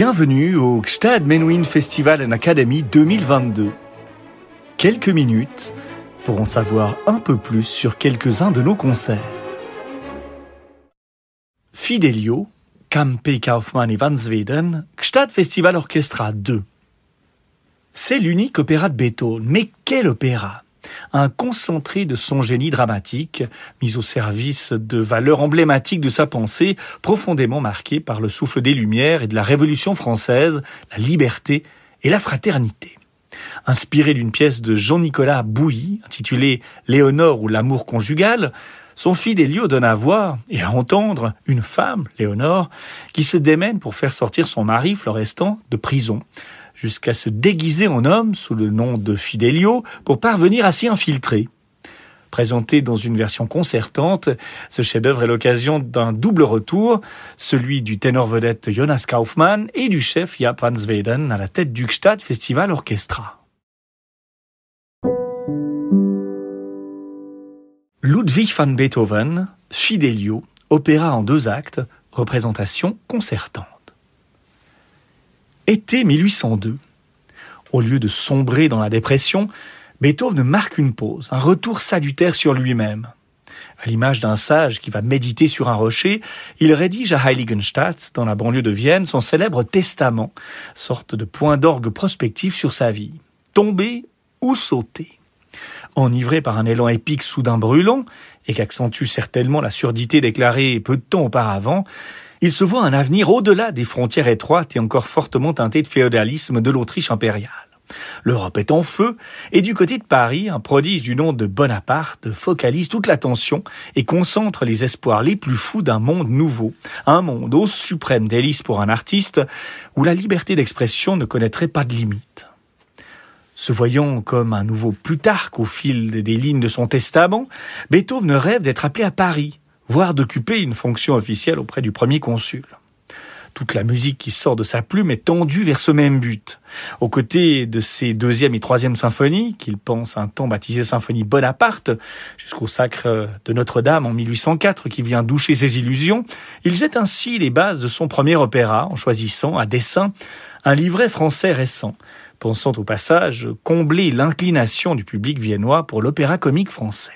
Bienvenue au Gstad Menuhin Festival and Academy 2022. Quelques minutes pour en savoir un peu plus sur quelques-uns de nos concerts. Fidelio, Campe Kaufmann et Van Zweden, Gstad Festival Orchestra 2. C'est l'unique opéra de Beethoven, mais quel opéra? Un concentré de son génie dramatique, mis au service de valeurs emblématiques de sa pensée, profondément marquées par le souffle des Lumières et de la Révolution française, la liberté et la fraternité. Inspiré d'une pièce de Jean-Nicolas Bouilly, intitulée Léonore ou l'amour conjugal, son Fidelio donne à voir et à entendre une femme, Léonore, qui se démène pour faire sortir son mari, Florestan, de prison, jusqu'à se déguiser en homme sous le nom de Fidelio pour parvenir à s'y infiltrer. Présenté dans une version concertante, ce chef-d'œuvre est l'occasion d'un double retour, celui du ténor vedette Jonas Kaufmann et du chef Jaap van Zweden à la tête du Gstaad Festival Orchestra. Ludwig van Beethoven, Fidelio, opéra en deux actes, représentation concertante. Été 1802. Au lieu de sombrer dans la dépression, Beethoven marque une pause, un retour salutaire sur lui-même. À l'image d'un sage qui va méditer sur un rocher, il rédige à Heiligenstadt, dans la banlieue de Vienne, son célèbre testament, sorte de point d'orgue prospectif sur sa vie. Tomber ou sauter. Enivré par un élan épique soudain brûlant, et qu'accentue certainement la surdité déclarée peu de temps auparavant, il se voit un avenir au-delà des frontières étroites et encore fortement teintées de féodalisme de l'Autriche impériale. L'Europe est en feu, et du côté de Paris, un prodige du nom de Bonaparte focalise toute l'attention et concentre les espoirs les plus fous d'un monde nouveau, un monde au suprême délice pour un artiste, où la liberté d'expression ne connaîtrait pas de limite. Se voyant comme un nouveau Plutarque au fil des lignes de son testament, Beethoven rêve d'être appelé à Paris, voire d'occuper une fonction officielle auprès du premier consul. Toute la musique qui sort de sa plume est tendue vers ce même but. Aux côtés de ses deuxième et troisième symphonies, qu'il pense un temps baptiser symphonie Bonaparte, jusqu'au sacre de Notre-Dame en 1804 qui vient doucher ses illusions, il jette ainsi les bases de son premier opéra en choisissant à dessein un livret français récent, pensant au passage combler l'inclination du public viennois pour l'opéra comique français.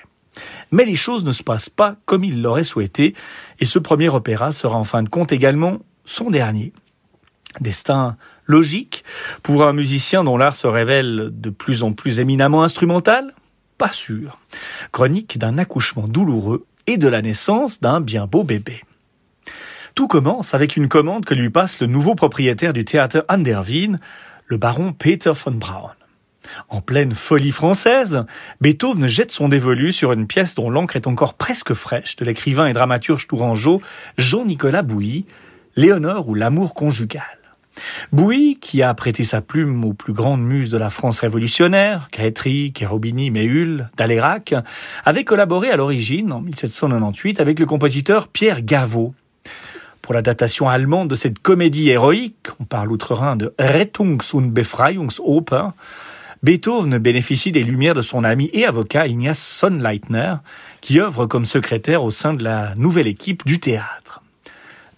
Mais les choses ne se passent pas comme il l'aurait souhaité, et ce premier opéra sera en fin de compte également son dernier. Destin logique pour un musicien dont l'art se révèle de plus en plus éminemment instrumental Pas sûr. Chronique d'un accouchement douloureux et de la naissance d'un bien beau bébé. Tout commence avec une commande que lui passe le nouveau propriétaire du théâtre Anderwien, le baron Peter von Braun. En pleine folie française, Beethoven jette son dévolu sur une pièce dont l'encre est encore presque fraîche de l'écrivain et dramaturge tourangeau Jean-Nicolas Bouilly, Léonore ou l'amour conjugal. Bouilly, qui a prêté sa plume aux plus grandes muses de la France révolutionnaire, Caetri, Cherubini, Méhul, Dalérac, avait collaboré à l'origine, en 1798, avec le compositeur Pierre Gaveau. Pour l'adaptation allemande de cette comédie héroïque, on parle outre-Rhin de Rettungs- und Befreiungsoper, Beethoven bénéficie des lumières de son ami et avocat Ignaz Sonnleitner, qui œuvre comme secrétaire au sein de la nouvelle équipe du théâtre.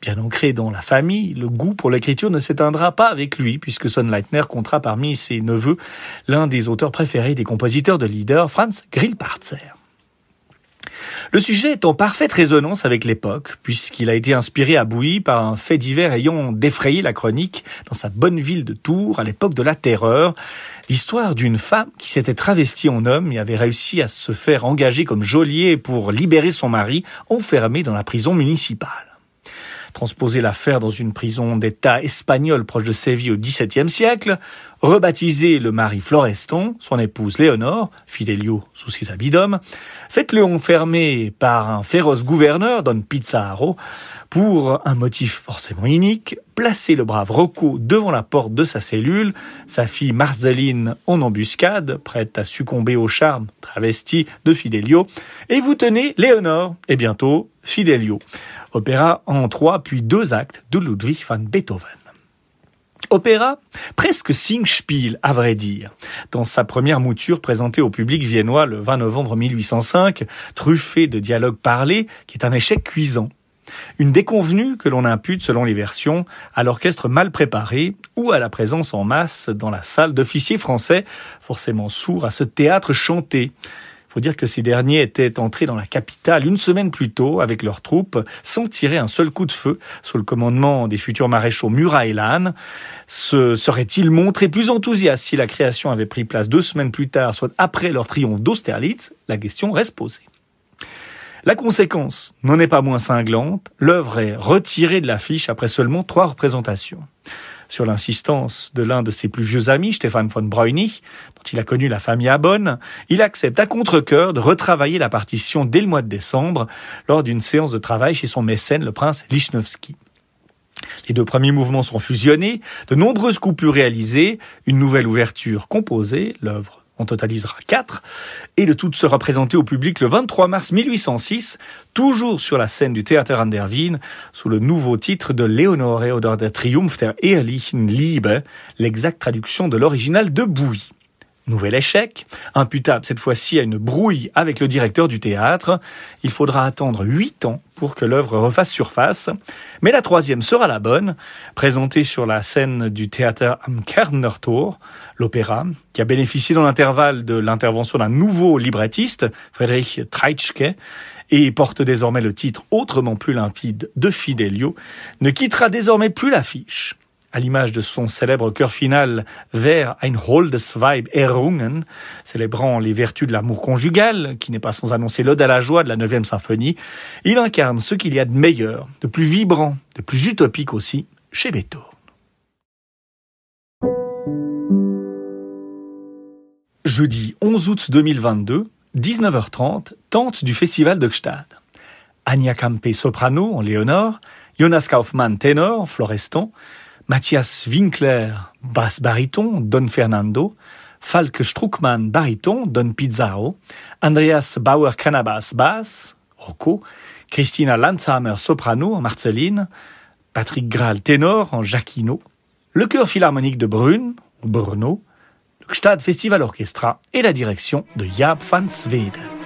Bien ancré dans la famille, le goût pour l'écriture ne s'éteindra pas avec lui, puisque Sonnleitner comptera parmi ses neveux l'un des auteurs préférés des compositeurs de leader, Franz Grillparzer. Le sujet est en parfaite résonance avec l'époque, puisqu'il a été inspiré à Bouilly par un fait divers ayant défrayé la chronique dans sa bonne ville de Tours à l'époque de la Terreur, l'histoire d'une femme qui s'était travestie en homme et avait réussi à se faire engager comme geôlier pour libérer son mari enfermé dans la prison municipale transposer l'affaire dans une prison d'État espagnole proche de Séville au XVIIe siècle, rebaptiser le mari Florestan, son épouse Léonore, Fidelio sous ses habits d'homme, faites-le enfermer par un féroce gouverneur, Don Pizarro, pour un motif forcément inique, placer le brave Rocco devant la porte de sa cellule, sa fille Marceline en embuscade, prête à succomber au charme travesti de Fidelio, et vous tenez Léonore, et bientôt Fidelio opéra en trois puis deux actes de Ludwig van Beethoven. Opéra presque Singspiel, à vrai dire. Dans sa première mouture présentée au public viennois le 20 novembre 1805, truffé de dialogues parlés, qui est un échec cuisant. Une déconvenue que l'on impute, selon les versions, à l'orchestre mal préparé ou à la présence en masse dans la salle d'officiers français, forcément sourds à ce théâtre chanté faut dire que ces derniers étaient entrés dans la capitale une semaine plus tôt avec leurs troupes, sans tirer un seul coup de feu, sous le commandement des futurs maréchaux Murat et Lannes. Se seraient-ils montrés plus enthousiastes si la création avait pris place deux semaines plus tard, soit après leur triomphe d'Austerlitz? La question reste posée. La conséquence n'en est pas moins cinglante. L'œuvre est retirée de l'affiche après seulement trois représentations sur l'insistance de l'un de ses plus vieux amis, Stéphane von Breunig, dont il a connu la famille à Bonn, il accepte à contre-cœur de retravailler la partition dès le mois de décembre, lors d'une séance de travail chez son mécène, le prince Lichnowsky. Les deux premiers mouvements sont fusionnés, de nombreuses coupures réalisées, une nouvelle ouverture composée, l'œuvre on totalisera quatre, et le tout se représenter au public le 23 mars 1806, toujours sur la scène du Théâtre an der Wien, sous le nouveau titre de Leonore oder der Triumph der ehrlichen Liebe, l'exacte traduction de l'original de Bouy. Nouvel échec, imputable cette fois-ci à une brouille avec le directeur du théâtre. Il faudra attendre huit ans pour que l'œuvre refasse surface. Mais la troisième sera la bonne, présentée sur la scène du théâtre am Kernertor, l'opéra, qui a bénéficié dans l'intervalle de l'intervention d'un nouveau librettiste, Friedrich Treitschke, et porte désormais le titre autrement plus limpide de Fidelio, ne quittera désormais plus l'affiche à l'image de son célèbre chœur final vers Ein holdes Weib errungen, célébrant les vertus de l'amour conjugal, qui n'est pas sans annoncer l'ode à la joie de la neuvième symphonie, il incarne ce qu'il y a de meilleur, de plus vibrant, de plus utopique aussi, chez Beethoven. Jeudi 11 août 2022, 19h30, tente du festival de Gstad. Anya Campe soprano en Léonore, Jonas Kaufmann ténor, Florestan, Matthias Winkler, basse baryton, Don Fernando, Falk Struckmann, baryton, Don Pizzao, Andreas Bauer-Canabas, basse, Rocco, Christina Lanzhammer, soprano, en Marceline, Patrick Graal, ténor, en Jacquino, le chœur philharmonique de Brune, ou Brno, le Gstad Festival Orchestra et la direction de Jaap van Sweden.